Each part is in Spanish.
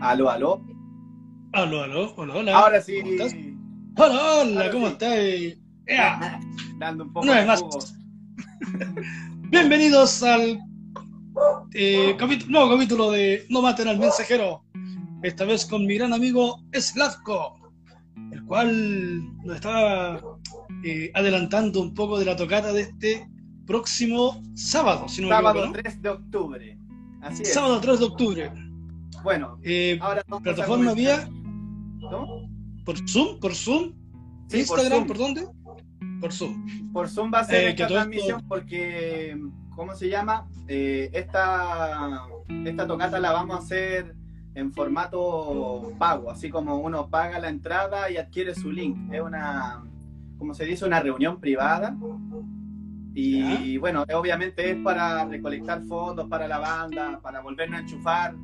Aló, aló. Aló, aló, hola, hola. Ahora sí. ¿Cómo estás? Hola, hola, Ahora ¿cómo sí. estás? ¡Ea! Dando un poco Una de vez más. Bienvenidos al eh, capítulo, nuevo capítulo de No maten al mensajero. Esta vez con mi gran amigo Slavko, el cual nos estaba eh, adelantando un poco de la tocata de este próximo sábado, si no me Sábado equivoco, 3 de octubre. Así ¿no? es. Sábado 3 de octubre. Bueno, Eh, ahora plataforma vía ¿Cómo? por Zoom, por Zoom, Sí, Instagram, por ¿por, dónde? Por Zoom. Por Zoom va a ser Eh, esta esto- transmisión porque, ¿cómo se llama? Eh, esta, esta tocata la vamos a hacer en formato pago, así como uno paga la entrada y adquiere su link. Es una, como se dice, una reunión privada. Y bueno, obviamente es para recolectar fondos para la banda, para volvernos a enchufar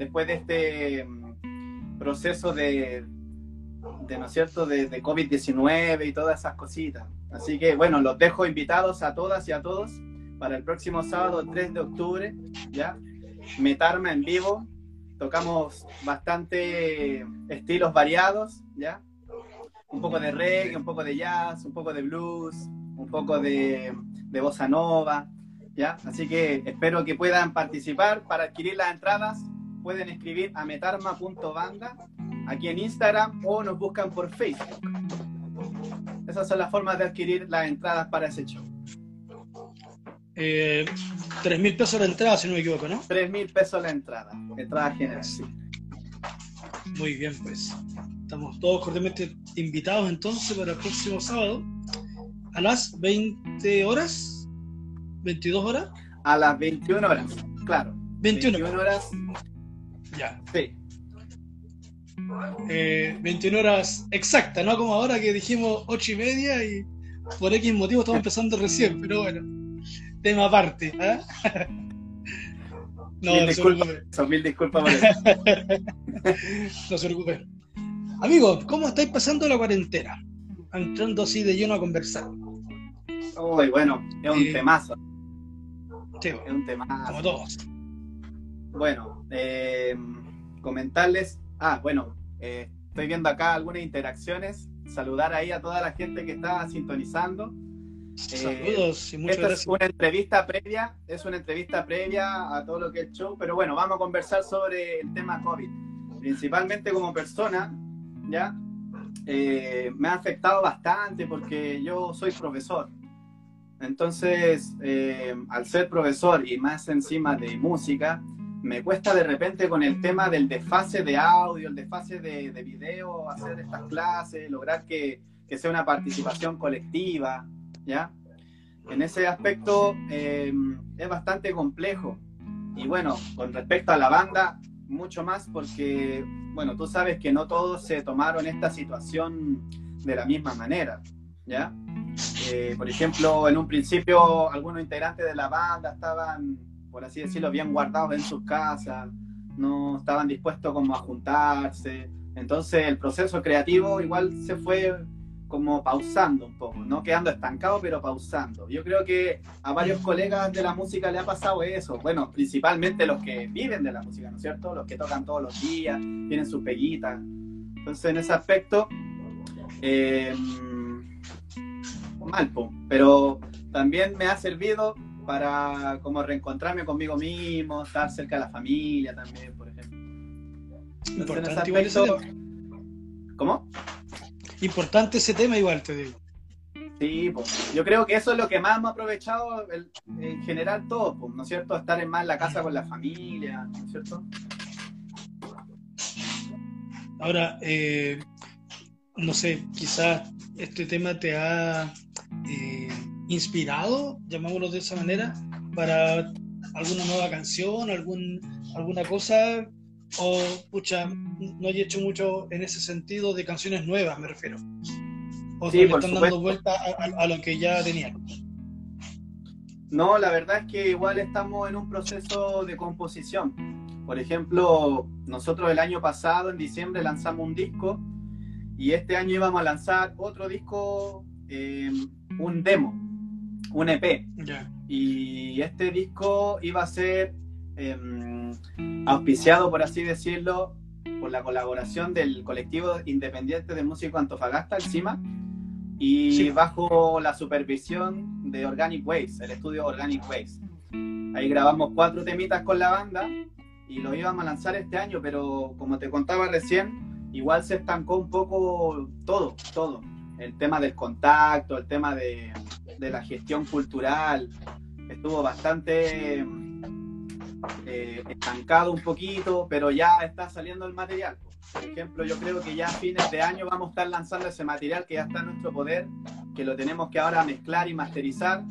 después de este mm, proceso de, ¿no es cierto?, de COVID-19 y todas esas cositas. Así que, bueno, los dejo invitados a todas y a todos para el próximo sábado 3 de octubre, ¿ya? Metarma en vivo. Tocamos bastante estilos variados, ¿ya? Un poco de reggae, un poco de jazz, un poco de blues, un poco de, de bossa nova, ¿ya? Así que espero que puedan participar. Para adquirir las entradas pueden escribir a metarma.banda aquí en Instagram o nos buscan por Facebook. Esas son las formas de adquirir las entradas para ese show. Eh, 3 mil pesos la entrada, si no me equivoco, ¿no? 3 mil pesos la entrada, entrada general. Muy bien, pues. Estamos todos cordialmente invitados entonces para el próximo sábado a las 20 horas, 22 horas, A las 21 horas, claro. 21, horas, ya. sí. Eh, 21 horas exactas, no como ahora que dijimos 8 y media y por X motivo estamos empezando recién, pero bueno, tema aparte. ¿ah? No, mil no se disculpas, son mil disculpas no se preocupe. Amigos, ¿cómo estáis pasando la cuarentena? Entrando así de lleno a conversar. Uy, bueno, es un temazo, es un temazo. como todos. Bueno, eh, comentarles. Ah, bueno, eh, estoy viendo acá algunas interacciones. Saludar ahí a toda la gente que está sintonizando. Saludos y muchas Esta es una entrevista previa, es una entrevista previa a todo lo que es el show, pero bueno, vamos a conversar sobre el tema COVID. Principalmente como persona, ¿ya? Eh, me ha afectado bastante porque yo soy profesor. Entonces, eh, al ser profesor y más encima de música, me cuesta de repente con el tema del desfase de audio, el desfase de, de video, hacer estas clases, lograr que, que sea una participación colectiva, ¿ya? En ese aspecto eh, es bastante complejo. Y bueno, con respecto a la banda, mucho más porque, bueno, tú sabes que no todos se tomaron esta situación de la misma manera, ¿ya? Eh, por ejemplo, en un principio algunos integrantes de la banda estaban, por así decirlo, bien guardados en sus casas, no estaban dispuestos como a juntarse. Entonces el proceso creativo igual se fue como pausando un poco, no quedando estancado, pero pausando. Yo creo que a varios colegas de la música le ha pasado eso. Bueno, principalmente los que viven de la música, ¿no es cierto? Los que tocan todos los días, tienen su peguita. Entonces, en ese aspecto, eh, mal, pero también me ha servido para como reencontrarme conmigo mismo, estar cerca de la familia también, por ejemplo. Entonces, en ese Importante igual ese. ¿Cómo? Importante ese tema igual, te digo. Sí, pues, yo creo que eso es lo que más hemos aprovechado el- en general todos, pues, ¿no es cierto? Estar en más en la casa con la familia, ¿no es cierto? Ahora, eh, no sé, quizás este tema te ha eh, inspirado, llamámoslo de esa manera, para alguna nueva canción, algún, alguna cosa, o pucha, no he hecho mucho en ese sentido de canciones nuevas, me refiero. O Sí, le están supuesto. dando vuelta a, a- a lo que ya tenían. No, la verdad es que igual estamos en un proceso de composición. Por ejemplo, nosotros el año pasado, en diciembre, lanzamos un disco y este año íbamos a lanzar otro disco, eh, un demo, un EP. Ya. Y este disco iba a ser eh, auspiciado, por así decirlo, por la colaboración del colectivo independiente de músicos Antofagasta, encima, y bajo la supervisión de Organic Waves, el estudio Organic Waves. Ahí grabamos cuatro temitas con la banda y lo íbamos a lanzar este año, pero como te contaba recién, igual se estancó un poco todo, todo. El tema del contacto, el tema de, de la gestión cultural, estuvo bastante eh, estancado un poquito, pero ya está saliendo el material. Por ejemplo, yo creo que ya a fines de año vamos a estar lanzando ese material que ya está en nuestro poder, que lo tenemos que ahora mezclar y masterizar.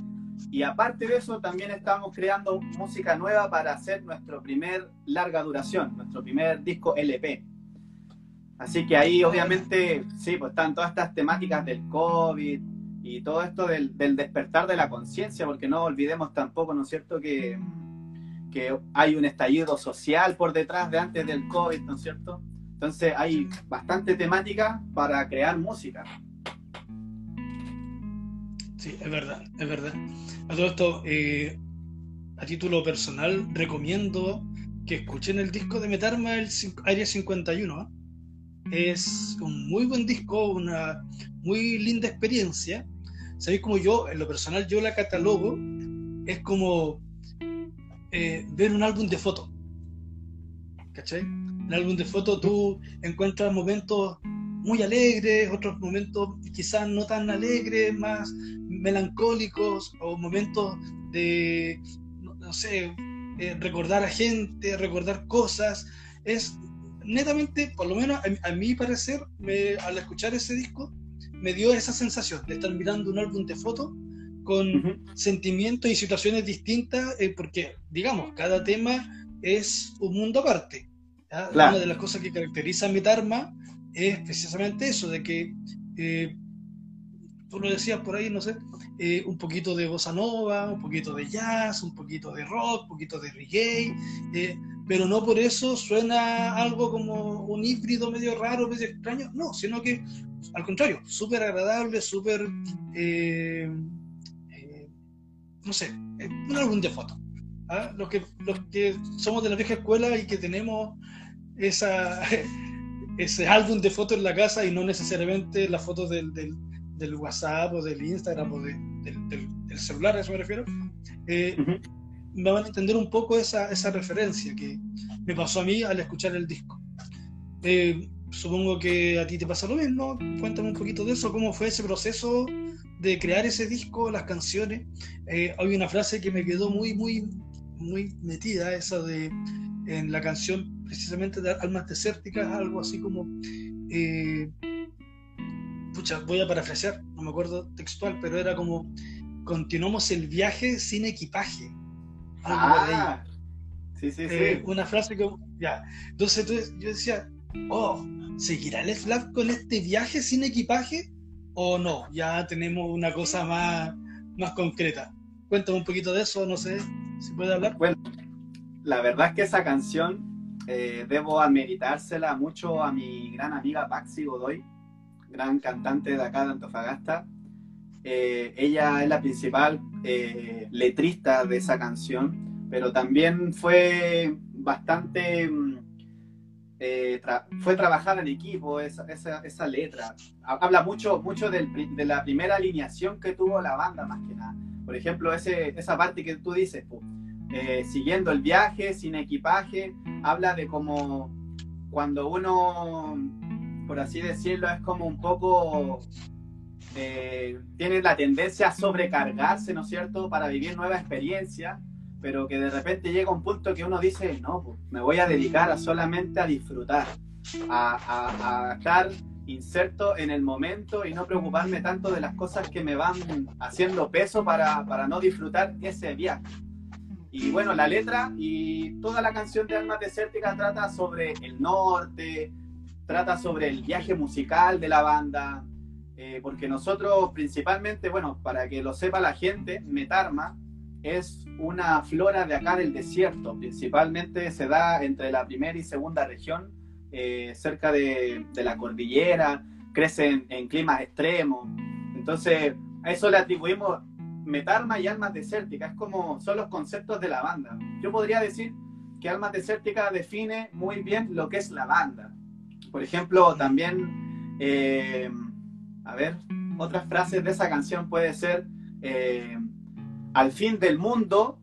Y aparte de eso, también estamos creando música nueva para hacer nuestro primer larga duración, nuestro primer disco LP. Así que ahí obviamente, sí, pues están todas estas temáticas del COVID y todo esto del, del despertar de la conciencia, porque no olvidemos tampoco, ¿no es cierto?, que que hay un estallido social por detrás de antes del COVID, ¿no es cierto? Entonces hay bastante temática para crear música. Sí, es verdad, es verdad. A todo esto, eh, a título personal, recomiendo que escuchen el disco de Metarma, el Área 51. ¿eh? Es un muy buen disco, una muy linda experiencia. Sabéis como yo, en lo personal, yo la catalogo, es como eh, ver un álbum de fotos. ¿Cachai? En el álbum de fotos tú encuentras momentos muy alegres, otros momentos quizás no tan alegres, más melancólicos, o momentos de, no, sé, eh, recordar a gente, recordar cosas. Es netamente, por lo menos a, mi parecer, al escuchar ese disco, me dio esa sensación de estar mirando un álbum de fotos con sentimientos y situaciones distintas, eh, porque, digamos, cada tema es un mundo aparte. Una de las cosas que caracteriza a Metarma es precisamente eso, de que, eh, tú lo decías por ahí, no sé, eh, un poquito de bossa nova, un poquito de jazz, un poquito de rock, un poquito de reggae, pero no por eso suena algo como un híbrido medio raro, medio extraño, no, sino que al contrario, súper agradable, súper no sé, un álbum de fotos. ¿ah? Los, que, los que somos de la vieja escuela y que tenemos esa, ese álbum de fotos en la casa y no necesariamente las fotos del, del, WhatsApp o del Instagram o del, del, celular, a eso me refiero, eh, me van a entender un poco esa, esa referencia que me pasó a mí al escuchar el disco. Eh, supongo que a ti te pasa lo mismo. Cuéntame un poquito de eso, cómo fue ese proceso de crear ese disco, las canciones, eh, hay una frase que me quedó muy, muy, muy metida, esa de en la canción precisamente de Almas Desérticas, algo así como, eh, pucha, voy a parafrasear, no me acuerdo textual, pero era como, continuamos el viaje sin equipaje. Ah, sí, sí, eh, sí. Una frase que, ya, entonces, entonces yo decía, oh, ¿seguirá el FLAP con este viaje sin equipaje? o no, ya tenemos una cosa más, más concreta. Cuéntame un poquito de eso, no sé si puede hablar. Bueno, la verdad es que esa canción eh, debo ameritársela mucho a mi gran amiga Paxi Godoy, gran cantante de acá de Antofagasta. Eh, ella es la principal eh, letrista de esa canción, pero también fue bastante eh, fue trabajar en equipo, esa, esa, esa, letra. Habla mucho, mucho del, de la primera alineación que tuvo la banda, más que nada. Por ejemplo, ese, esa parte que tú dices, eh, siguiendo el viaje, sin equipaje, habla de como cuando uno, por así decirlo, es como un poco eh, tiene la tendencia a sobrecargarse, ¿no es cierto?, para vivir nuevas experiencias pero que de repente llega un punto que uno dice, no, pues, me voy a dedicar a solamente a disfrutar, a, estar inserto en el momento y no preocuparme tanto de las cosas que me van haciendo peso para, para no disfrutar ese viaje. Y bueno, la letra y toda la canción de Almas Desérticas trata sobre el norte, trata sobre el viaje musical de la banda, eh, porque nosotros principalmente, bueno, para que lo sepa la gente, Metarma es una flora de acá del desierto, principalmente se da entre la primera y segunda región, eh, cerca de, la cordillera, crece en, climas extremos. Entonces, a eso le atribuimos metarma y almas desérticas, es como son los conceptos de la banda. Yo podría decir que almas desérticas define muy bien lo que es la banda, Por ejemplo, también, eh, a ver, otras frases de esa canción puede ser eh, al fin del mundo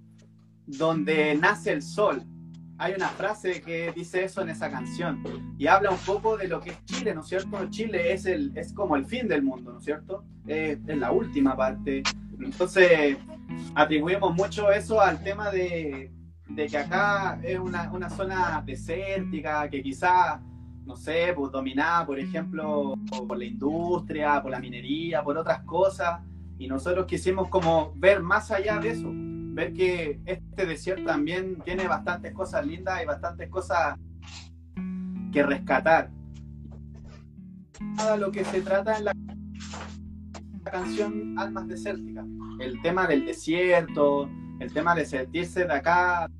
donde nace el sol. Hay una frase que dice eso en esa canción y habla un poco de lo que es Chile, ¿no es cierto? Chile es, el, es como el fin del mundo, ¿no es cierto? es la última parte. Entonces, atribuimos mucho eso al tema de, de que acá es una, una, zona desértica, que quizás, no sé, pues dominada, por ejemplo, por la industria, por la minería, por otras cosas, y nosotros quisimos como ver más allá de eso, ver que este desierto también tiene bastantes cosas lindas y bastantes cosas que rescatar. Nada lo que se trata en la canción Almas Desérticas, el tema del desierto, el tema de sentirse de acá.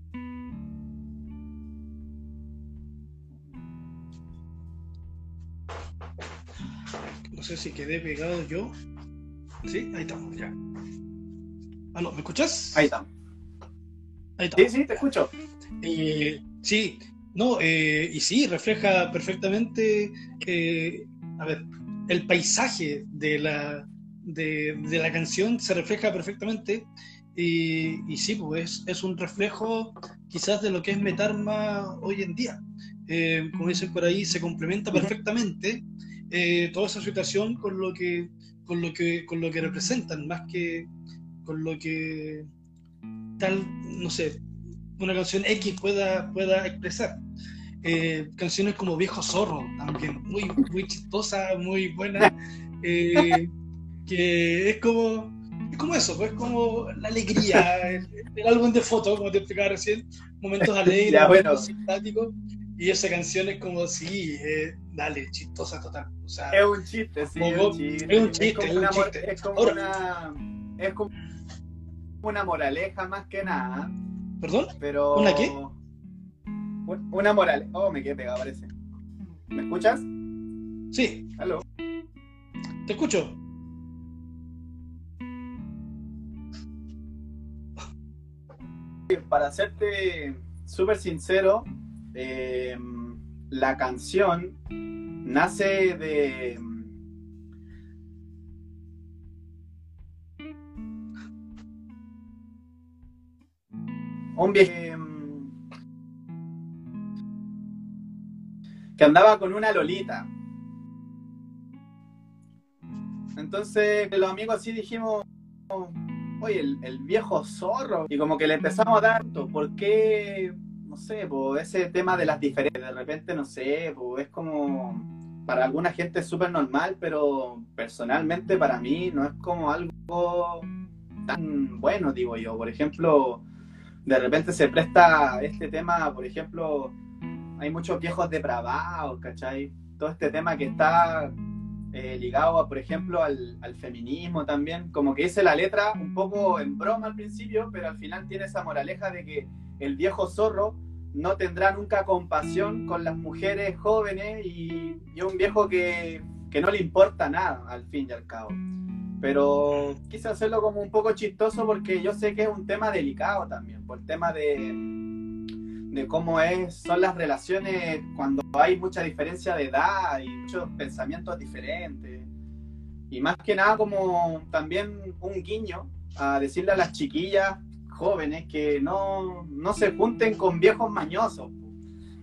No sé si quedé pegado yo. Sí, ahí estamos, ya. ¿Aló, ¿Me escuchas? Ahí estamos. Ahí estamos. Sí, sí, te escucho. Eh, sí, no, eh, y sí, refleja perfectamente, eh, a ver, el paisaje de la, de, de, la canción se refleja perfectamente y, sí, pues es, un reflejo quizás de lo que es Metarma hoy en día. Eh, como dicen por ahí, se complementa perfectamente eh, toda esa situación con lo que con lo que con lo que representan, más que con lo que tal, no sé, una canción X pueda, pueda expresar. Eh, canciones como Viejo Zorro, también muy, muy chistosa, muy buena, que es como es como eso, pues como la alegría, el, álbum de fotos, como te explicaba recién, momentos alegres, momentos simpáticos, y esa canción es como, sí, eh, dale, chistosa total. O sea, es un chiste, sí, es un chiste. Es un chiste, es, un chiste. Es como una... Es como una moraleja más que nada. ¿Perdón? Pero... ¿Una qué? Una moraleja. Oh, me quedé pegado, parece. ¿Me escuchas? Sí. ¿Aló? Te escucho. Para serte súper sincero, eh, la canción nace de... Un viejo que andaba con una lolita. Entonces los amigos así dijimos, oye, el, viejo zorro. Y como que le empezamos a dar, ¿por qué? No sé, pues ese tema de las diferencias, de repente, no sé, pues es como, para alguna gente es súper normal, pero personalmente para mí no es como algo tan bueno, digo yo. Por ejemplo, de repente se presta este tema, por ejemplo, hay muchos viejos depravados, ¿cachai? Todo este tema que está eh, ligado, por ejemplo, al, feminismo también. Como que dice la letra un poco en broma al principio, pero al final tiene esa moraleja de que el viejo zorro no tendrá nunca compasión con las mujeres jóvenes y, un viejo que, que, no le importa nada, al fin y al cabo. Pero quise hacerlo como un poco chistoso porque yo sé que es un tema delicado también, por el tema de, de cómo es, son las relaciones cuando hay mucha diferencia de edad y muchos pensamientos diferentes. Y más que nada como también un guiño a decirle a las chiquillas jóvenes que no, no se junten con viejos mañosos,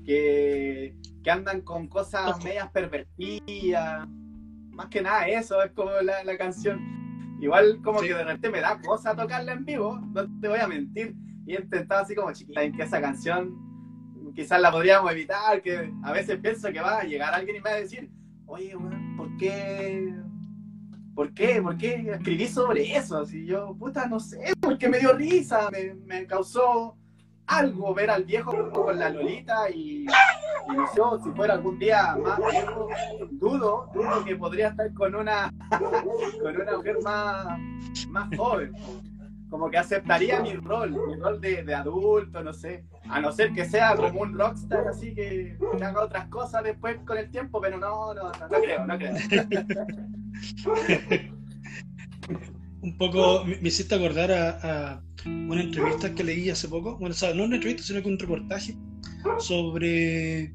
que, que andan con cosas medias pervertidas. Más que nada eso es como la, la canción. Igual como que de repente me da cosa tocarla en vivo, no te voy a mentir y intentaba así como chiquita en que esa canción quizás la podríamos evitar, que a veces pienso que va a llegar alguien y me va a decir, oye, ¿por qué? ¿Por qué? ¿Por qué escribí sobre eso? Si yo, puta, no sé, porque me dio risa, me, me causó algo ver al viejo con la Lolita y, y no sé, si fuera algún día más viejo, dudo, dudo que podría estar con una con una mujer más, más joven como que aceptaría mi rol, mi rol de, de, adulto, no sé, a no ser que sea como un rockstar, así que, haga otras cosas después con el tiempo, pero no, no, no, creo, no creo. un poco me, hiciste acordar a, una entrevista que leí hace poco, bueno, o sea, no una entrevista, sino que un reportaje sobre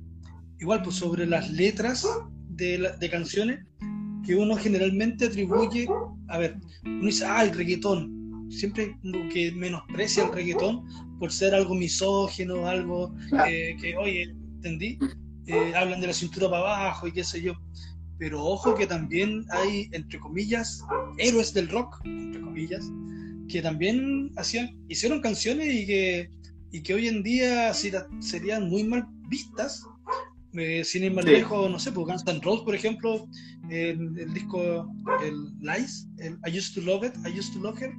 igual pues sobre las letras de, de canciones que uno generalmente atribuye, a ver, uno dice, ah, el reggaetón, siempre que menosprecia el reggaetón por ser algo misógino, algo eh, que, oye, ¿entendí? Eh, hablan de la cintura para abajo y qué sé yo. Pero ojo que también hay, entre comillas, héroes del rock, entre comillas, que también hacían, hicieron canciones y que, y que hoy en día serían muy mal vistas eh, sin ir más lejos, no sé, pues Guns N' Roses, por ejemplo, el, el, disco, el Lies, el I Used to Love It, I Used to Love Her.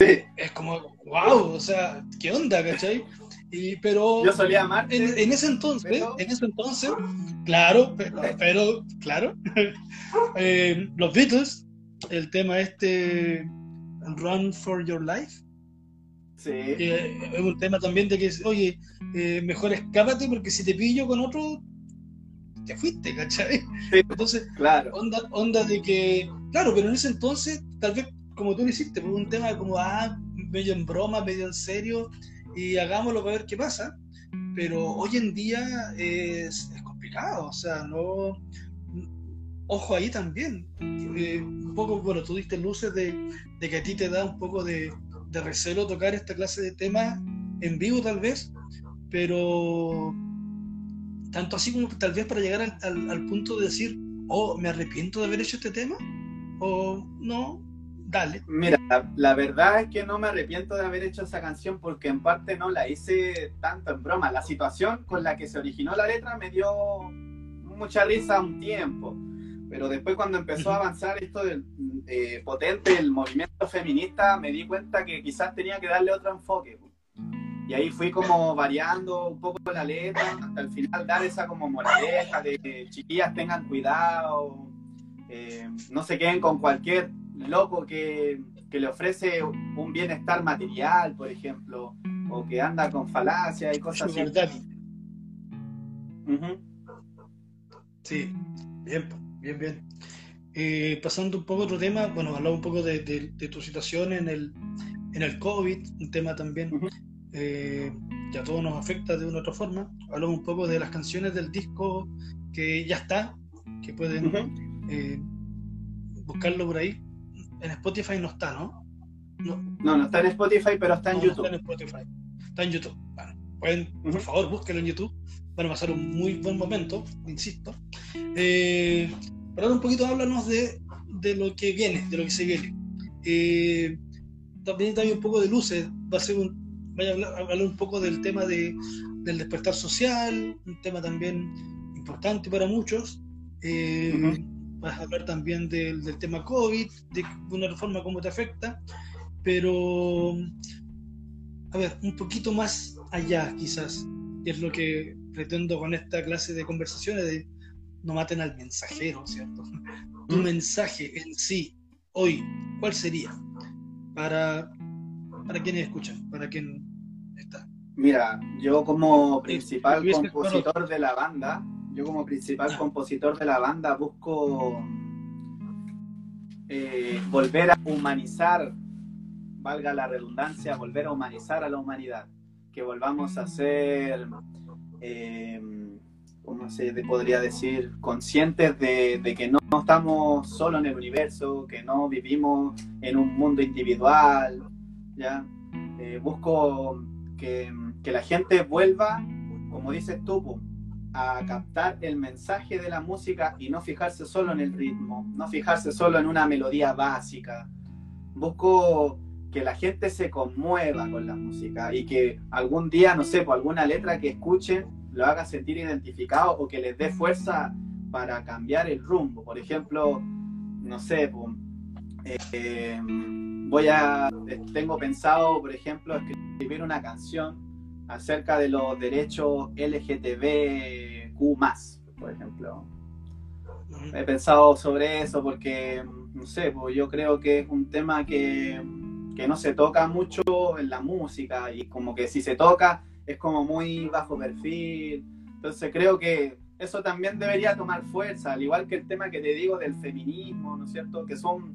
Sí. Es como, wow, o sea, ¿qué onda, cachai? Y, pero yo solía amarte, en, en, ese entonces, en ese entonces, claro, pero, claro, eh, los Beatles, el tema este Run for Your Life, Sí. es un tema también de que, oye, eh, mejor escápate porque si te pillo con otro, te fuiste, ¿cachai? Entonces, claro. onda, onda de que, claro, pero en ese entonces, tal vez como tú lo hiciste, fue un tema como, ah, medio en broma, medio en serio, y hagámoslo para ver qué pasa. Pero hoy en día es, es complicado, o sea, no. Ojo ahí también. Eh, un poco, bueno, tú diste luces de, de que a ti te da un poco de, de recelo tocar esta clase de temas en vivo tal vez, pero tanto así como tal vez para llegar al, punto de decir, oh, me arrepiento de haber hecho este tema, o no, dale. Mira, la, verdad es que no me arrepiento de haber hecho esa canción porque en parte no la hice tanto en broma. La situación con la que se originó la letra me dio mucha risa un tiempo pero después cuando empezó a avanzar esto del eh, potente, el movimiento feminista, me di cuenta que quizás tenía que darle otro enfoque. Y ahí fui como variando un poco la letra, hasta el final dar esa como moraleja de chiquillas tengan cuidado, eh, no se queden con cualquier loco que, que, le ofrece un bienestar material, por ejemplo, o que anda con falacia y cosas así. Sí, bien. Bien, bien. Eh, pasando un poco a otro tema, bueno, hablaba un poco de, tu situación en el, en el COVID, un tema también eh, que a todos nos afecta de una u otra forma. Hablamos un poco de las canciones del disco que ya está, que pueden eh, buscarlo por ahí. En Spotify no está, ¿no? No, no, está en Spotify, pero está en YouTube. está en Spotify. Está en YouTube. pueden, por favor, búsquenlo en YouTube van a pasar un muy buen momento, insisto. Eh, pero ahora un poquito háblanos de, de, lo que viene, de lo que se viene. Eh, también también un poco de luces, va a ser un, voy a hablar, un poco del tema de, del despertar social, un tema también importante para muchos. Eh, Vas a hablar también del, del, tema COVID, de una forma cómo te afecta, pero a ver, un poquito más allá quizás, es lo que pretendo con esta clase de conversaciones de no maten al mensajero, ¿cierto? Tu mm. mensaje en sí, hoy, ¿cuál sería? Para, para quienes escuchan, para quien está. Mira, yo como principal compositor de la banda, yo como principal compositor de la banda busco eh, volver a humanizar, valga la redundancia, volver a humanizar a la humanidad, que volvamos a ser eh, ¿cómo se podría decir? Conscientes de, que no, estamos solo en el universo, que no vivimos en un mundo individual, ¿ya? Eh, busco que, la gente vuelva, como dices tú, a captar el mensaje de la música y no fijarse solo en el ritmo, no fijarse solo en una melodía básica. Busco que la gente se conmueva con la música y que algún día, no sé, por alguna letra que escuchen, lo haga sentir identificado o que les dé fuerza para cambiar el rumbo. Por ejemplo, no sé, eh, voy a, tengo pensado, por ejemplo, escribir una canción acerca de los derechos LGTBQ+, por ejemplo. He pensado sobre eso porque, no sé, pues yo creo que es un tema que que no se toca mucho en la música y como que si se toca es como muy bajo perfil. Entonces creo que eso también debería tomar fuerza, al igual que el tema que te digo del feminismo, ¿no es cierto? Que son,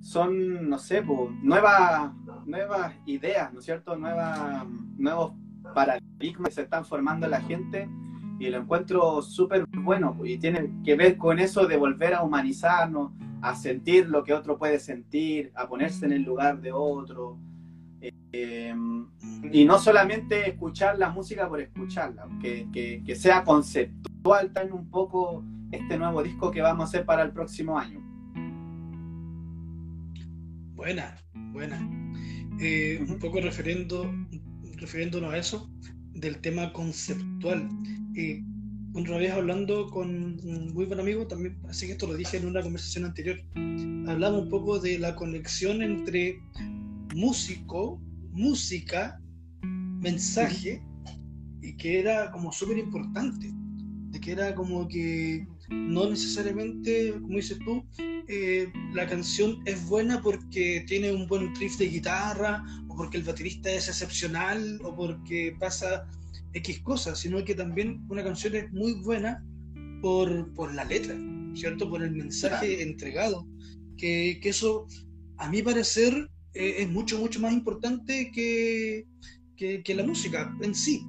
son no sé, nuevas, nuevas ideas, ¿no es cierto? Nuevas, nuevos paradigmas que se están formando en la gente y lo encuentro súper bueno y tiene que ver con eso de volver a humanizarnos, a sentir lo que otro puede sentir, a ponerse en el lugar de otro. Eh, y no solamente escuchar la música por escucharla, que, que, sea conceptual también un poco este nuevo disco que vamos a hacer para el próximo año. Buena, buena. Eh, un poco refiriendo, refiriéndonos a eso, del tema conceptual. Eh, otra vez hablando con un muy buen amigo, también, así que esto lo dije en una conversación anterior, hablamos un poco de la conexión entre músico, música, mensaje, y que era como súper importante, de que era como que no necesariamente, como dices tú, eh, la canción es buena porque tiene un buen riff de guitarra, porque el baterista es excepcional, o porque pasa X cosas, sino que también una canción es muy buena por, por la letra, ¿cierto? Por el mensaje entregado. Que, que, eso, a mi parecer, eh, es mucho, mucho más importante que, que, que, la música en sí.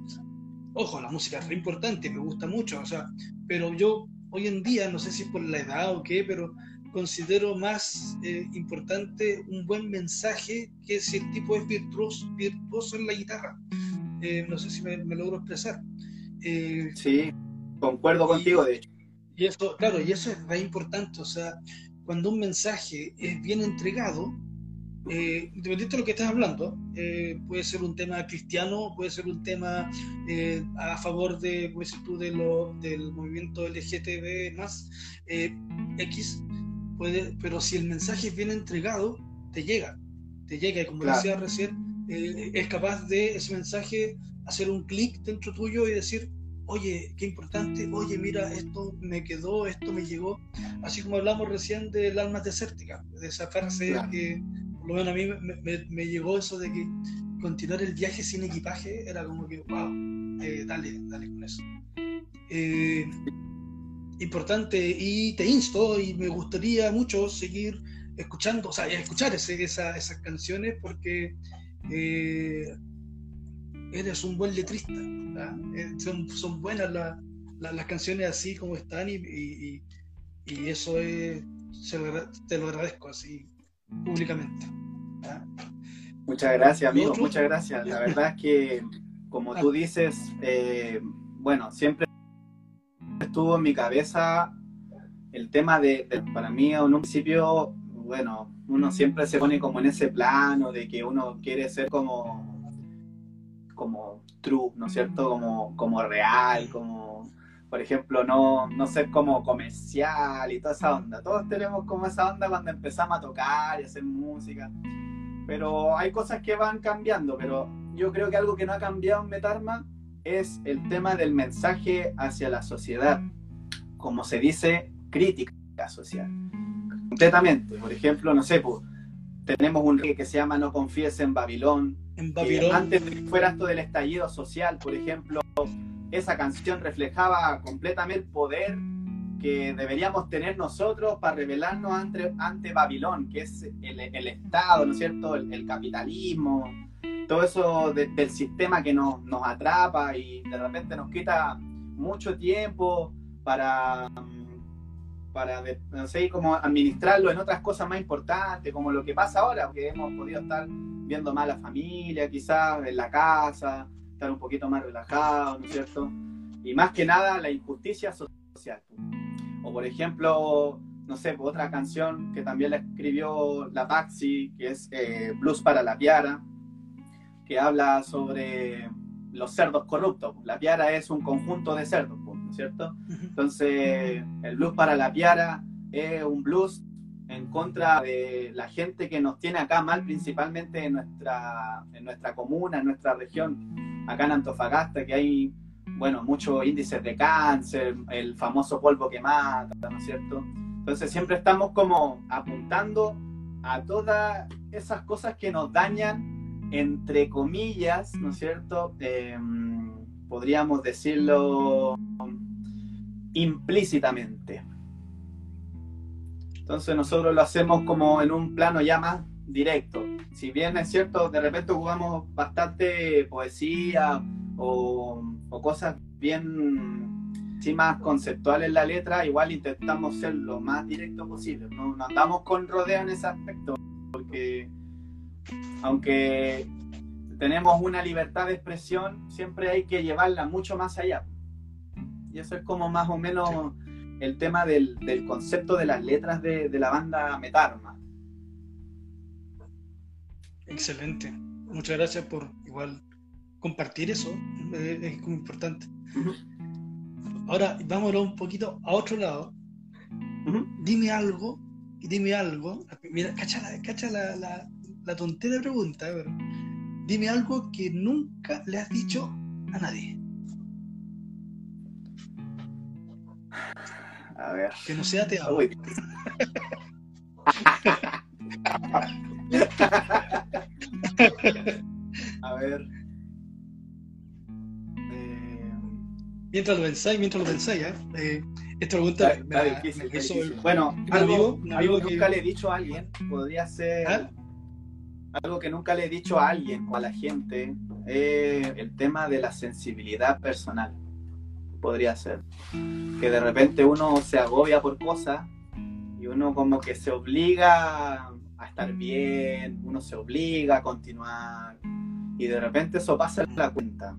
Ojo, la música es re importante, me gusta mucho, o sea, pero yo hoy en día, no sé si por la edad o qué, pero considero más eh, importante un buen mensaje que si el tipo es virtuoso, virtuoso en la guitarra. Eh, no sé si me, logro expresar. Eh, sí, concuerdo contigo, de hecho. Y eso, claro, y eso es muy importante, o sea, cuando un mensaje es bien entregado, eh, independiente de lo que estás hablando, eh, puede ser un tema cristiano, puede ser un tema eh, a favor de, tú, de lo, del movimiento LGTB más X, puede, pero si el mensaje es bien entregado, te llega, te llega, y como decía recién, es capaz de ese mensaje hacer un clic dentro tuyo y decir, oye, qué importante, oye, mira, esto me quedó, esto me llegó, así como hablamos recién del alma desértica, de esa frase que por lo menos a mí me, llegó eso de que continuar el viaje sin equipaje era como que, wow, eh, dale, dale con eso. Eh, importante, y te insto, y me gustaría mucho seguir escuchando, o sea, escuchar ese, esas canciones porque eh, eres un buen letrista. son, son, buenas las canciones así como están y, y, y eso es, te lo agradezco así públicamente. Muchas gracias, amigo, muchas gracias. La verdad es que, como tú dices, eh, bueno, siempre estuvo en mi cabeza el tema de, para mí, en un principio, bueno, uno siempre se pone como en ese plano de que uno quiere ser como, como true, ¿no es cierto? Como, como real, como por ejemplo, no, no ser como comercial y toda esa onda. Todos tenemos como esa onda cuando empezamos a tocar y hacer música. Pero hay cosas que van cambiando, pero yo creo que algo que no ha cambiado en Metarma es el tema del mensaje hacia la sociedad, como se dice, crítica social. Completamente. Por ejemplo, no sé, pues, tenemos un rey que se llama No confíes en Babilón. En Babilón. antes de que fuera esto del estallido social, por ejemplo, esa canción reflejaba completamente el poder que deberíamos tener nosotros para rebelarnos ante, ante Babilón, que es el, Estado, ¿no es cierto? El, capitalismo, todo eso del sistema que nos, nos atrapa y de repente nos quita mucho tiempo para, para no sé, cómo administrarlo en otras cosas más importantes, como lo que pasa ahora, que hemos podido estar viendo más a la familia, quizás en la casa, estar un poquito más relajado, ¿no es cierto? Y más que nada la injusticia social. O por ejemplo, no sé, otra canción que también la escribió la Paxi, que es eh, Blues para la Piara, que habla sobre los cerdos corruptos. La Piara es un conjunto de cerdos, ¿no es cierto? Entonces, el Blues para la Piara es un blues en contra de la gente que nos tiene acá mal, principalmente en nuestra, en nuestra comuna, en nuestra región acá en Antofagasta, que hay, bueno, muchos índices de cáncer, el famoso polvo que mata, ¿no es cierto? Entonces siempre estamos como apuntando a todas esas cosas que nos dañan, entre comillas, ¿no es cierto? Em, podríamos decirlo implícitamente. Entonces nosotros lo hacemos como en un plano ya más directo. Si bien es cierto, de repente jugamos bastante poesía o, cosas bien sí más conceptual en la letra, igual intentamos ser lo más directo posible. No, no andamos con rodeo en ese aspecto, porque aunque tenemos una libertad de expresión, siempre hay que llevarla mucho más allá. Y eso es como más o menos el tema del, del concepto de las letras de, de la banda Metarma. Excelente. Muchas gracias por igual compartir eso. Es, muy importante. Ahora, vámonos un poquito a otro lado. Dime algo, dime algo. Mira, cacha la, cacha la, la, la tontera pregunta, pero dime algo que nunca le has dicho a nadie. A ver. Que no sea te amo. A ver. Eh, Mientras lo pensáis, mientras lo pensáis, ¿eh? Eh, esta pregunta está- difícil, está Bueno, algo, amigo- algo que- nunca le he dicho a alguien podría ser. ¿Ah? Algo que nunca le he dicho a alguien o a la gente es el tema de la sensibilidad personal. Podría ser. Que de repente uno se agobia por cosas y uno como que se obliga a estar bien, uno se obliga a continuar y de repente eso pasa en la cuenta.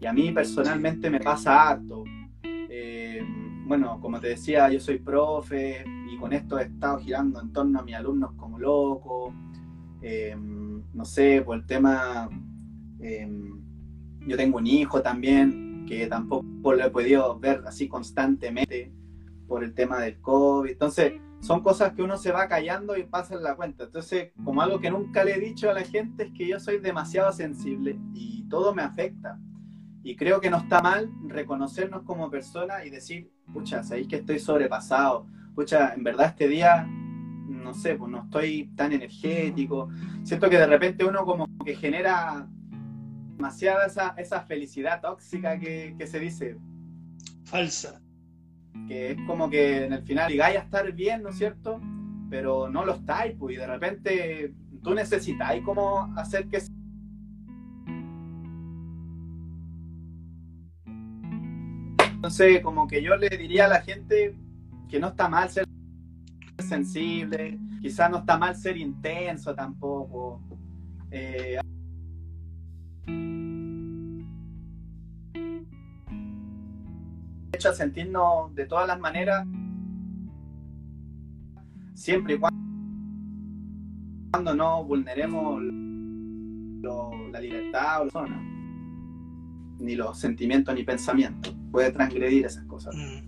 Y a mí personalmente me pasa harto. Eh, bueno, como te decía, yo soy profe y con esto he estado girando en torno a mis alumnos como loco. Eh, no sé, por el tema, eh, yo tengo un hijo también que tampoco lo he podido ver así constantemente por el tema del COVID. Entonces, son cosas que uno se va callando y pasa en la cuenta. Entonces, como algo que nunca le he dicho a la gente es que yo soy demasiado sensible y todo me afecta. Y creo que no está mal reconocernos como personas y decir, pucha, sabéis que estoy sobrepasado. Pucha, en verdad este día, no sé, pues no estoy tan energético. Siento que de repente uno como que genera demasiada esa, esa felicidad tóxica que, que se dice, Falsa. que es como que en el final llegáis a estar bien, ¿no es cierto? Pero no lo estáis, pues, y de repente tú necesitáis como hacer que... Entonces, como que yo le diría a la gente que no está mal ser sensible, quizás no está mal ser intenso tampoco. Eh, a sentirnos de todas las maneras, siempre y cuando no vulneremos la libertad o la zona, ni los sentimientos ni pensamientos. Puede transgredir esas cosas. Mm.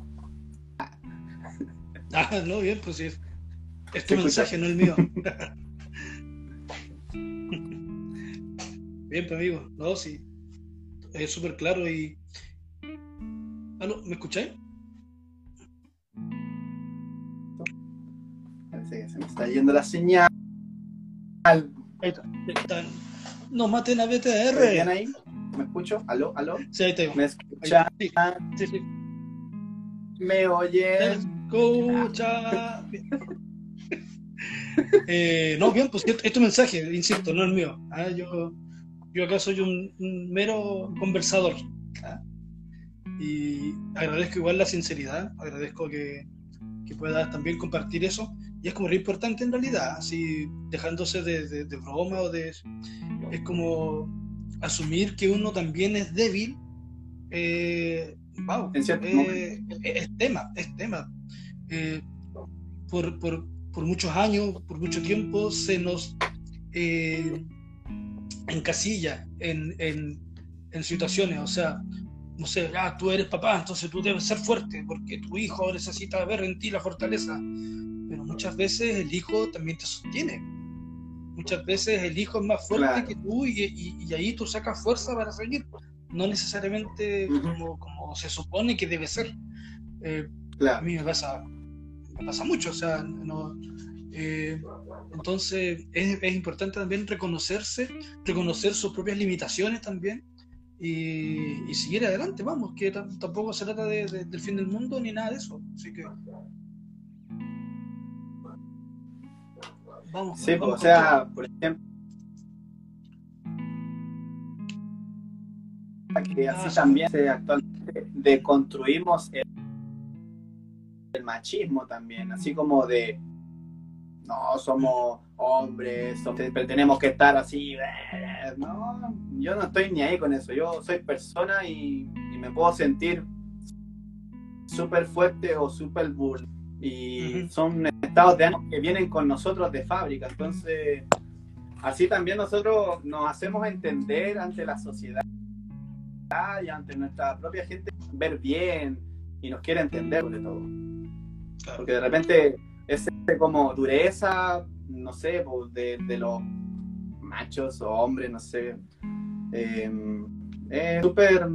Ah, no, bien, pues sí. Es, es tu mensaje, no el mío. bien, pues amigo. No, sí. Es súper claro y. ¿Aló? ¿Me escucháis? Parece que se me está yendo la señal. Ahí está. Está- No maten a ¿Estoy BTR. bien ahí? ¿Me escucho? ¿Aló? ¿Aló? Sí, ahí está. ¿Me Ahí escuchan? sí, sí. ¿Me oyen? Escucha. Eh, no, bien, pues es tu mensaje, insisto, no el mío. Ah, yo, yo acá soy un, un mero conversador. ¿ah? Y agradezco igual la sinceridad, agradezco que, que puedas también compartir eso. Y es como re importante en realidad, así dejándose de, de- de broma o de... Es como asumir que uno también es débil. Eh, wow, En cierto eh, es tema, es tema. Eh, por, por, por muchos años, por mucho tiempo, se nos eh, encasilla en, en, en situaciones, o sea, no sé, ah, tú eres papá, entonces tú debes ser fuerte, porque tu hijo necesita ver en ti la fortaleza. Pero muchas veces el hijo también te sostiene. Muchas veces el hijo es más fuerte Claro. que tú y, y- y ahí tú sacas fuerza para seguir. No necesariamente Ujú. como, como se supone que debe ser. Eh, a Claro. mí me pasa, pasa mucho, o sea, no, eh, entonces es, es importante también reconocerse, reconocer sus propias limitaciones también y, y seguir adelante, vamos, que tam- tampoco se trata de- de- del fin del mundo ni nada de eso, así que vamos. Sí, pues, vamos o sea, por ejemplo, que así Ah, sí. también se actualmente deconstruimos el machismo también, así como de, no, somos hombres, tenemos que estar así, no, yo no estoy ni ahí con eso, yo soy persona y, me puedo sentir súper fuerte o súper bull. Y son estados de ánimo que vienen con nosotros de fábrica. Entonces, así también nosotros nos hacemos entender ante la sociedad y ante nuestra propia gente, ver bien y nos quiere entender sobre todo. Porque de repente ese como dureza, no sé, pues, de, los machos o hombres, no sé, em, es súper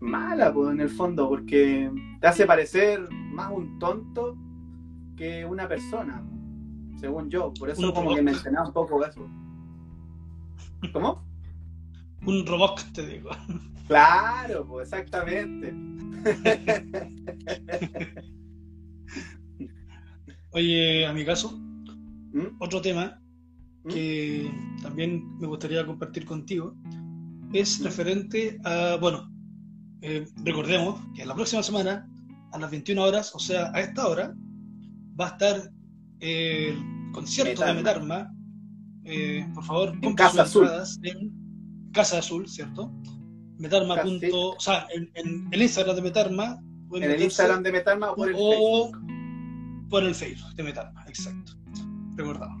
mala pues, en el fondo, porque te hace parecer más un tonto que una persona, según yo. Por eso como que mencionaba un poco eso. ¿Cómo? Un robot, te digo. Claro, pues exactamente. Oye, a mi caso, ¿Mm? otro tema ¿Mm? que también me gustaría compartir contigo es ¿Mm? referente a, bueno, eh, recordemos que la próxima semana, a las 21 horas, o sea, a esta hora, va a estar el concierto de Metarma. Eh, por favor, en Casa Azul. En Casa Azul, ¿cierto? Metarma. o sea, en, el Instagram de Metarma. En el Instagram de Metarma o Facebook. Por el Facebook de Metarma, exacto. Recordado.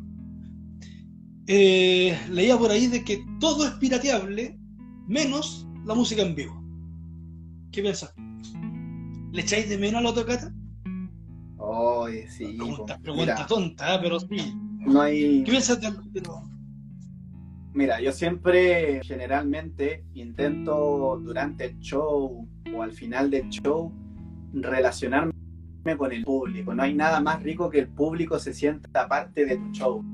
Eh, leía por ahí de que todo es pirateable, menos la música en vivo. ¿Qué piensas? ¿Le echáis de menos a la tocata? sí. Pregunta, tonta, ¿eh? pero sí. No hay... ¿Qué piensas Mira, yo siempre, generalmente, intento durante el show o al final del show relacionarme con el público. No hay nada más rico que el público se sienta parte del show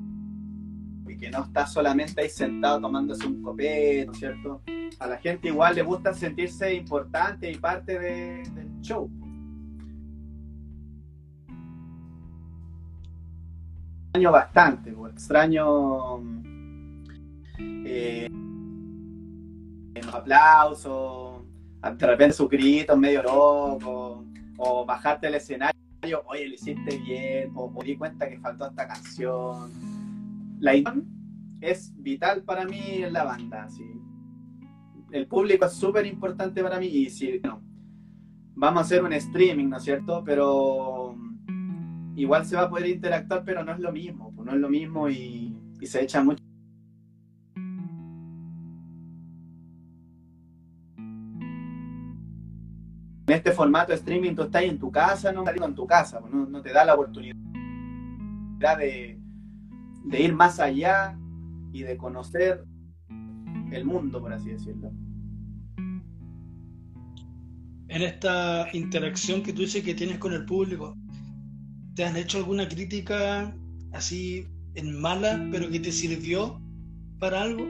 y que no está solamente ahí sentado tomándose un copete, ¿cierto? A la gente igual le gusta sentirse importante y parte del show. extraño bastante, extraño eh, los aplausos, de repente sus gritos medio locos, o bajarte el escenario, oye, lo hiciste bien, o me di cuenta que faltó esta canción. La es vital para mí en la banda, ¿sí? El público es súper importante para mí y si no, vamos a hacer un streaming, ¿no es cierto? Pero igual se va a poder interactuar, pero no es lo mismo, pues no es lo mismo y, se echa mucho. Este formato de streaming tú estás en tu casa, no en tu casa, pues no, te da la oportunidad de, de ir más allá y de conocer el mundo, por así decirlo. En esta interacción que tú dices que tienes con el público, ¿Te han hecho alguna crítica así en mala, pero que te sirvió para algo?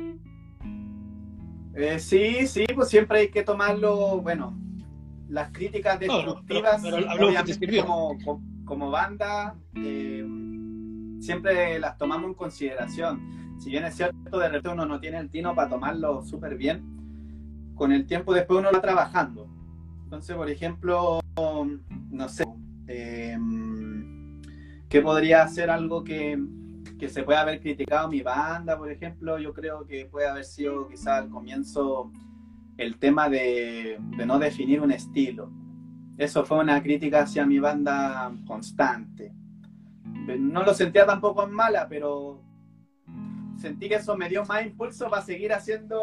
Eh, sí, sí, pues siempre hay que tomarlo, bueno, las críticas destructivas, como, banda, eh, siempre las tomamos en consideración. Si bien es cierto, de repente uno no tiene el tino para tomarlo súper bien, con el tiempo después uno va trabajando. Entonces, por ejemplo, no sé, eh, ¿Qué podría ser algo que, se puede haber criticado mi banda, por ejemplo? Yo creo que puede haber sido quizá al comienzo el tema de, no definir un estilo. Eso fue una crítica hacia mi banda constante. No lo sentía tampoco en mala, pero sentí que eso me dio más impulso para seguir haciendo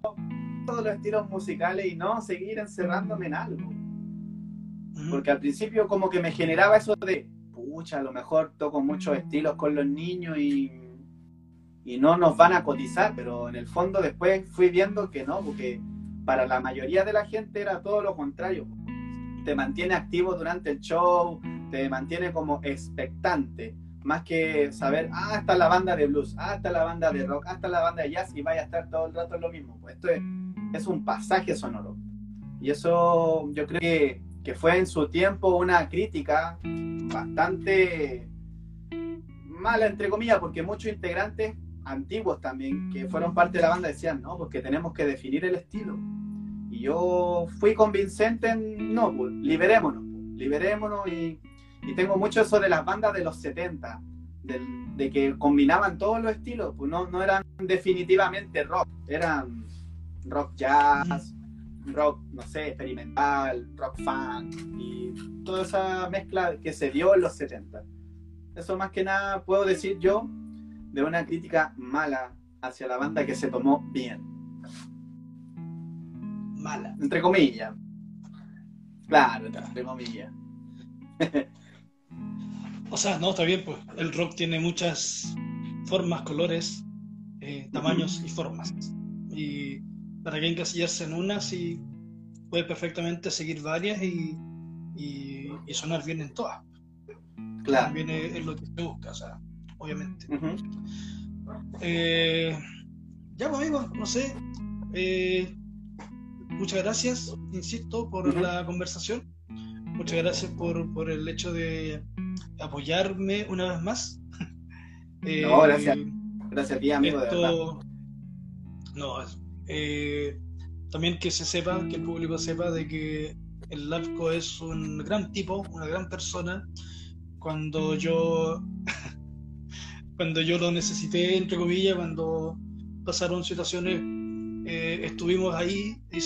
todos los estilos musicales y no seguir encerrándome en algo. Porque al principio como que me generaba eso de, a lo mejor toco muchos estilos con los niños y, y no nos van a cotizar, pero en el fondo después fui viendo que no, porque para la mayoría de la gente era todo lo contrario. Te mantiene activo durante el show, te mantiene como expectante, más que saber, ah, está la banda de blues, ah, está la banda de rock, ah, está la banda de jazz y vaya a estar todo el rato en lo mismo. Pues esto es, es un pasaje sonoro. Y eso yo creo que que fue en su tiempo una crítica bastante mala, entre comillas, porque muchos integrantes antiguos también, que fueron parte de la banda, decían, no, porque tenemos que definir el estilo. Yo fui convincente en, no, pues, liberémonos, pues, liberémonos y, tengo mucho eso de las bandas de los 70, de que combinaban todos los estilos, pues no, no eran definitivamente rock, eran rock jazz, rock, no sé, experimental, rock funk y toda esa mezcla que se dio en los 70. Eso más que nada puedo decir yo de una crítica mala hacia la banda que se tomó bien. Mala. Entre comillas. Claro, entre comillas. o sea, no, está bien, pues el rock tiene muchas formas, colores, eh, tamaños y formas. Y para que encasillarse en una, sí puede perfectamente seguir varias y, y, sonar bien en todas. Claro. También es, lo que se busca, o sea, obviamente. Eh, ya, pues, amigos, no sé. Eh, muchas gracias, insisto, por la conversación. Muchas gracias por, por, el hecho de apoyarme una vez más. no, gracias. Gracias a ti, amigo, de verdad. No, eh, también que se sepa, que el público sepa de que el Lavco es un gran tipo, una gran persona. Cuando yo, cuando yo lo necesité, entre comillas, cuando pasaron situaciones, eh, estuvimos ahí, y,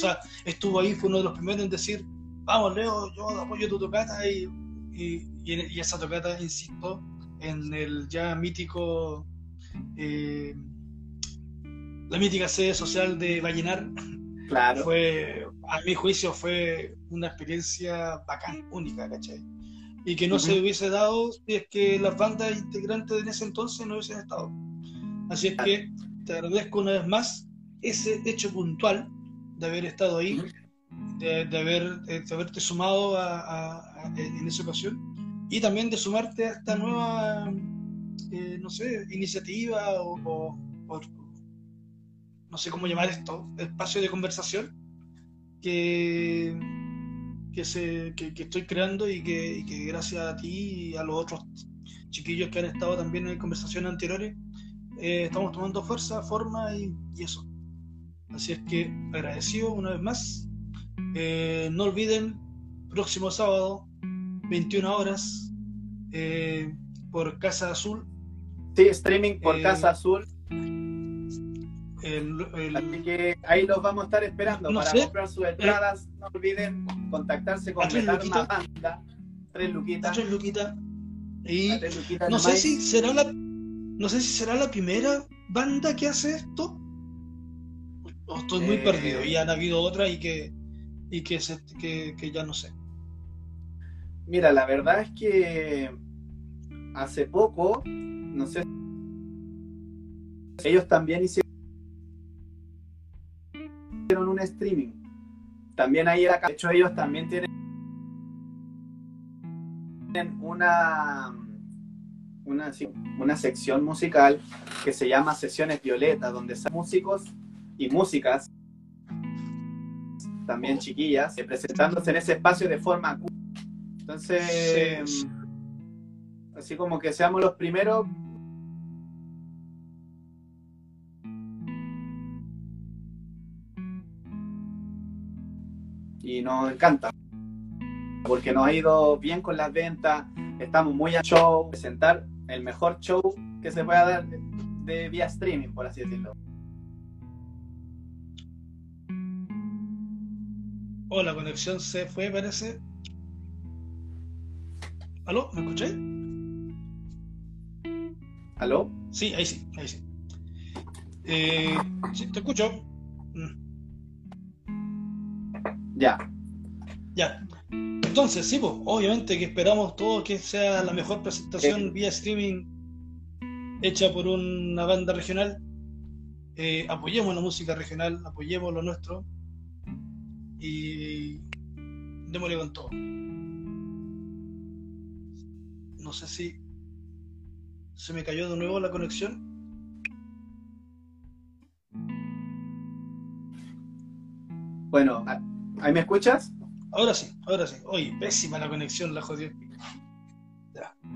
estuvo ahí, fue uno de los primeros en decir, vamos Leo, yo apoyo tu tocata y, y, esa tocata, insisto, en el ya mítico eh, la mítica sede social de Vallenar. Claro. Fue, a mi juicio, fue una experiencia bacán, única, ¿cachai? Y que no se hubiese dado si es que las bandas integrantes en ese entonces no hubiesen estado. Así es que te agradezco una vez más ese hecho puntual de haber estado ahí, de, haber, de haberte sumado en esa ocasión y también de sumarte a esta nueva, eh, no sé, iniciativa o, o, no sé cómo llamar esto, espacio de conversación que, que, se, que, estoy creando y que, gracias a ti y a los otros chiquillos que han estado también en conversaciones anteriores, eh, estamos tomando fuerza, forma y, eso. Así es que agradecido una vez más. Eh, no olviden, próximo sábado, 21 horas, eh, por Casa Azul. Sí, streaming por Casa Azul Así que ahí los vamos a estar esperando para comprar sus entradas. No olviden contactarse con la Banda. Tres luquitas. Tres luquitas. Y no sé si será la no sé si será la primera banda que hace esto. O estoy muy perdido y han habido otras y que y que, que, que ya no sé. Mira, la verdad es que hace poco, no sé, ellos también hicieron un streaming. También ahí era, de hecho ellos también tienen una una, una sección musical que se llama Sesiones Violetas, donde son músicos y músicas, también chiquillas, eh, presentándose en ese espacio de forma Entonces, así como que seamos los primeros y nos encanta porque nos ha ido bien con las ventas, estamos muy a show, presentar el mejor show que se pueda dar de, vía streaming, por así decirlo. Oh, la conexión se fue, parece. ¿Aló? ¿Me escucháis? ¿Aló? Sí, ahí sí, ahí sí. Eh, sí, te escucho. Ya. Ya. Entonces, sí, pues, obviamente que esperamos todo que sea la mejor presentación vía streaming hecha por una banda regional. Eh, apoyemos la música regional, apoyemos lo nuestro y démosle con todo. No sé si se me cayó de nuevo la conexión. Bueno, ¿Ahí me escuchas? Ahora sí, ahora sí. Oye, pésima la conexión, la jodió.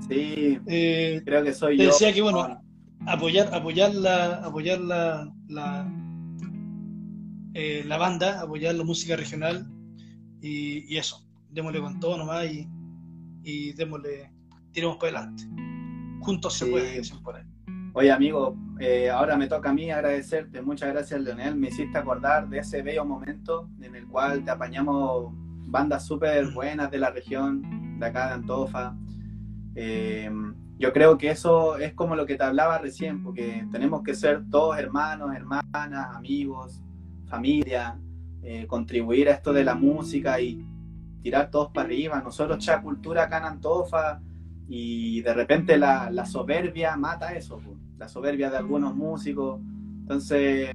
Sí, eh, creo que soy te yo. Decía que bueno, apoyar, apoyar la, apoyar la, la, eh, la banda, apoyar la música regional y, y, eso. Démosle con todo nomás y, y démosle, tiremos para adelante. Juntos se puede, dicen por ahí. Oye, amigo, eh, ahora me toca a mí agradecerte. Muchas gracias, Leonel. Me hiciste acordar de ese bello momento en el cual te apañamos bandas súper buenas de la región, de acá de Antofa. Eh, yo creo que eso es como lo que te hablaba recién, porque tenemos que ser todos hermanos, hermanas, amigos, familia, eh, contribuir a esto de la música y tirar todos para arriba. Nosotros, Cha Cultura acá en Antofa, y de repente la, la soberbia mata eso, la soberbia de algunos músicos. Entonces.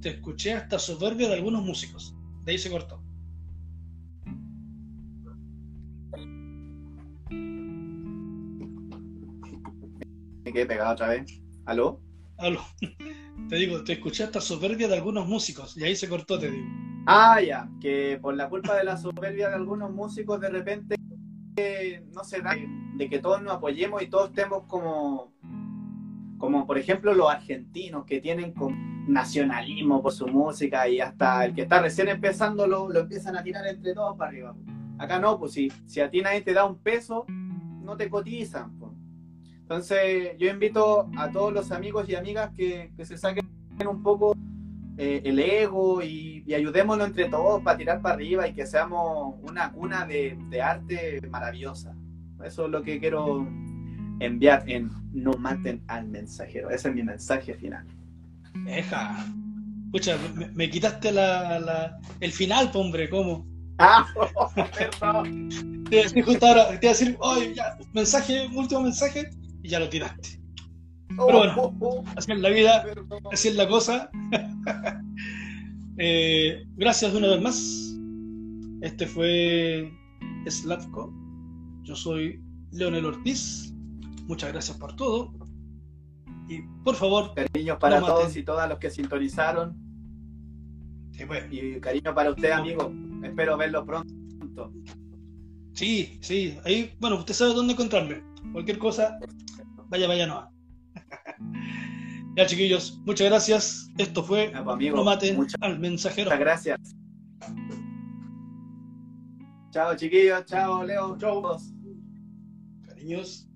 Te escuché hasta soberbia de algunos músicos. De ahí se cortó. Me quedé pegado otra vez. ¿Aló? Aló. Te digo, te escuché hasta soberbia de algunos músicos. Y ahí se cortó, te digo. Ah, ya, que por la culpa de la soberbia de algunos músicos, de repente eh, no se da de que todos nos apoyemos y todos estemos como, como por ejemplo los argentinos que tienen como nacionalismo por su música y hasta el que está recién empezando lo, lo empiezan a tirar entre todos para arriba. Acá no, pues si, si a ti nadie te da un peso, no te cotizan. Entonces yo invito a todos los amigos y amigas que, que se saquen un poco eh, el ego y, y ayudémonos entre todos para tirar para arriba y que seamos una cuna de, de arte maravillosa. Eso es lo que quiero enviar en No maten al mensajero. Ese es mi mensaje final. Deja. Escucha, me, me quitaste la, la- el final, hombre, ¿cómo? Ah, perdón. Te iba a decir justo ahora, te iba a decir, oye, ya, mensaje, último mensaje, y ya lo tiraste. Pero bueno. Oh, oh, Así es la vida, así es la cosa. Eh, gracias una vez más. Este fue Slavko. Yo soy Leonel Ortiz. Muchas gracias por todo. Y por favor, Cariños para No todos y todas los que sintonizaron. sí, pues, Y cariño para usted, amigo. Espero verlo pronto. sí, sí, ahí, bueno, usted sabe dónde encontrarme. Cualquier cosa, vaya, vaya, no. Ya, chiquillos, muchas gracias. Esto fue pues, amigo, No muchas al mensajero. gracias. Chao, chiquillos. Chao, Leo. Chao. Cariños.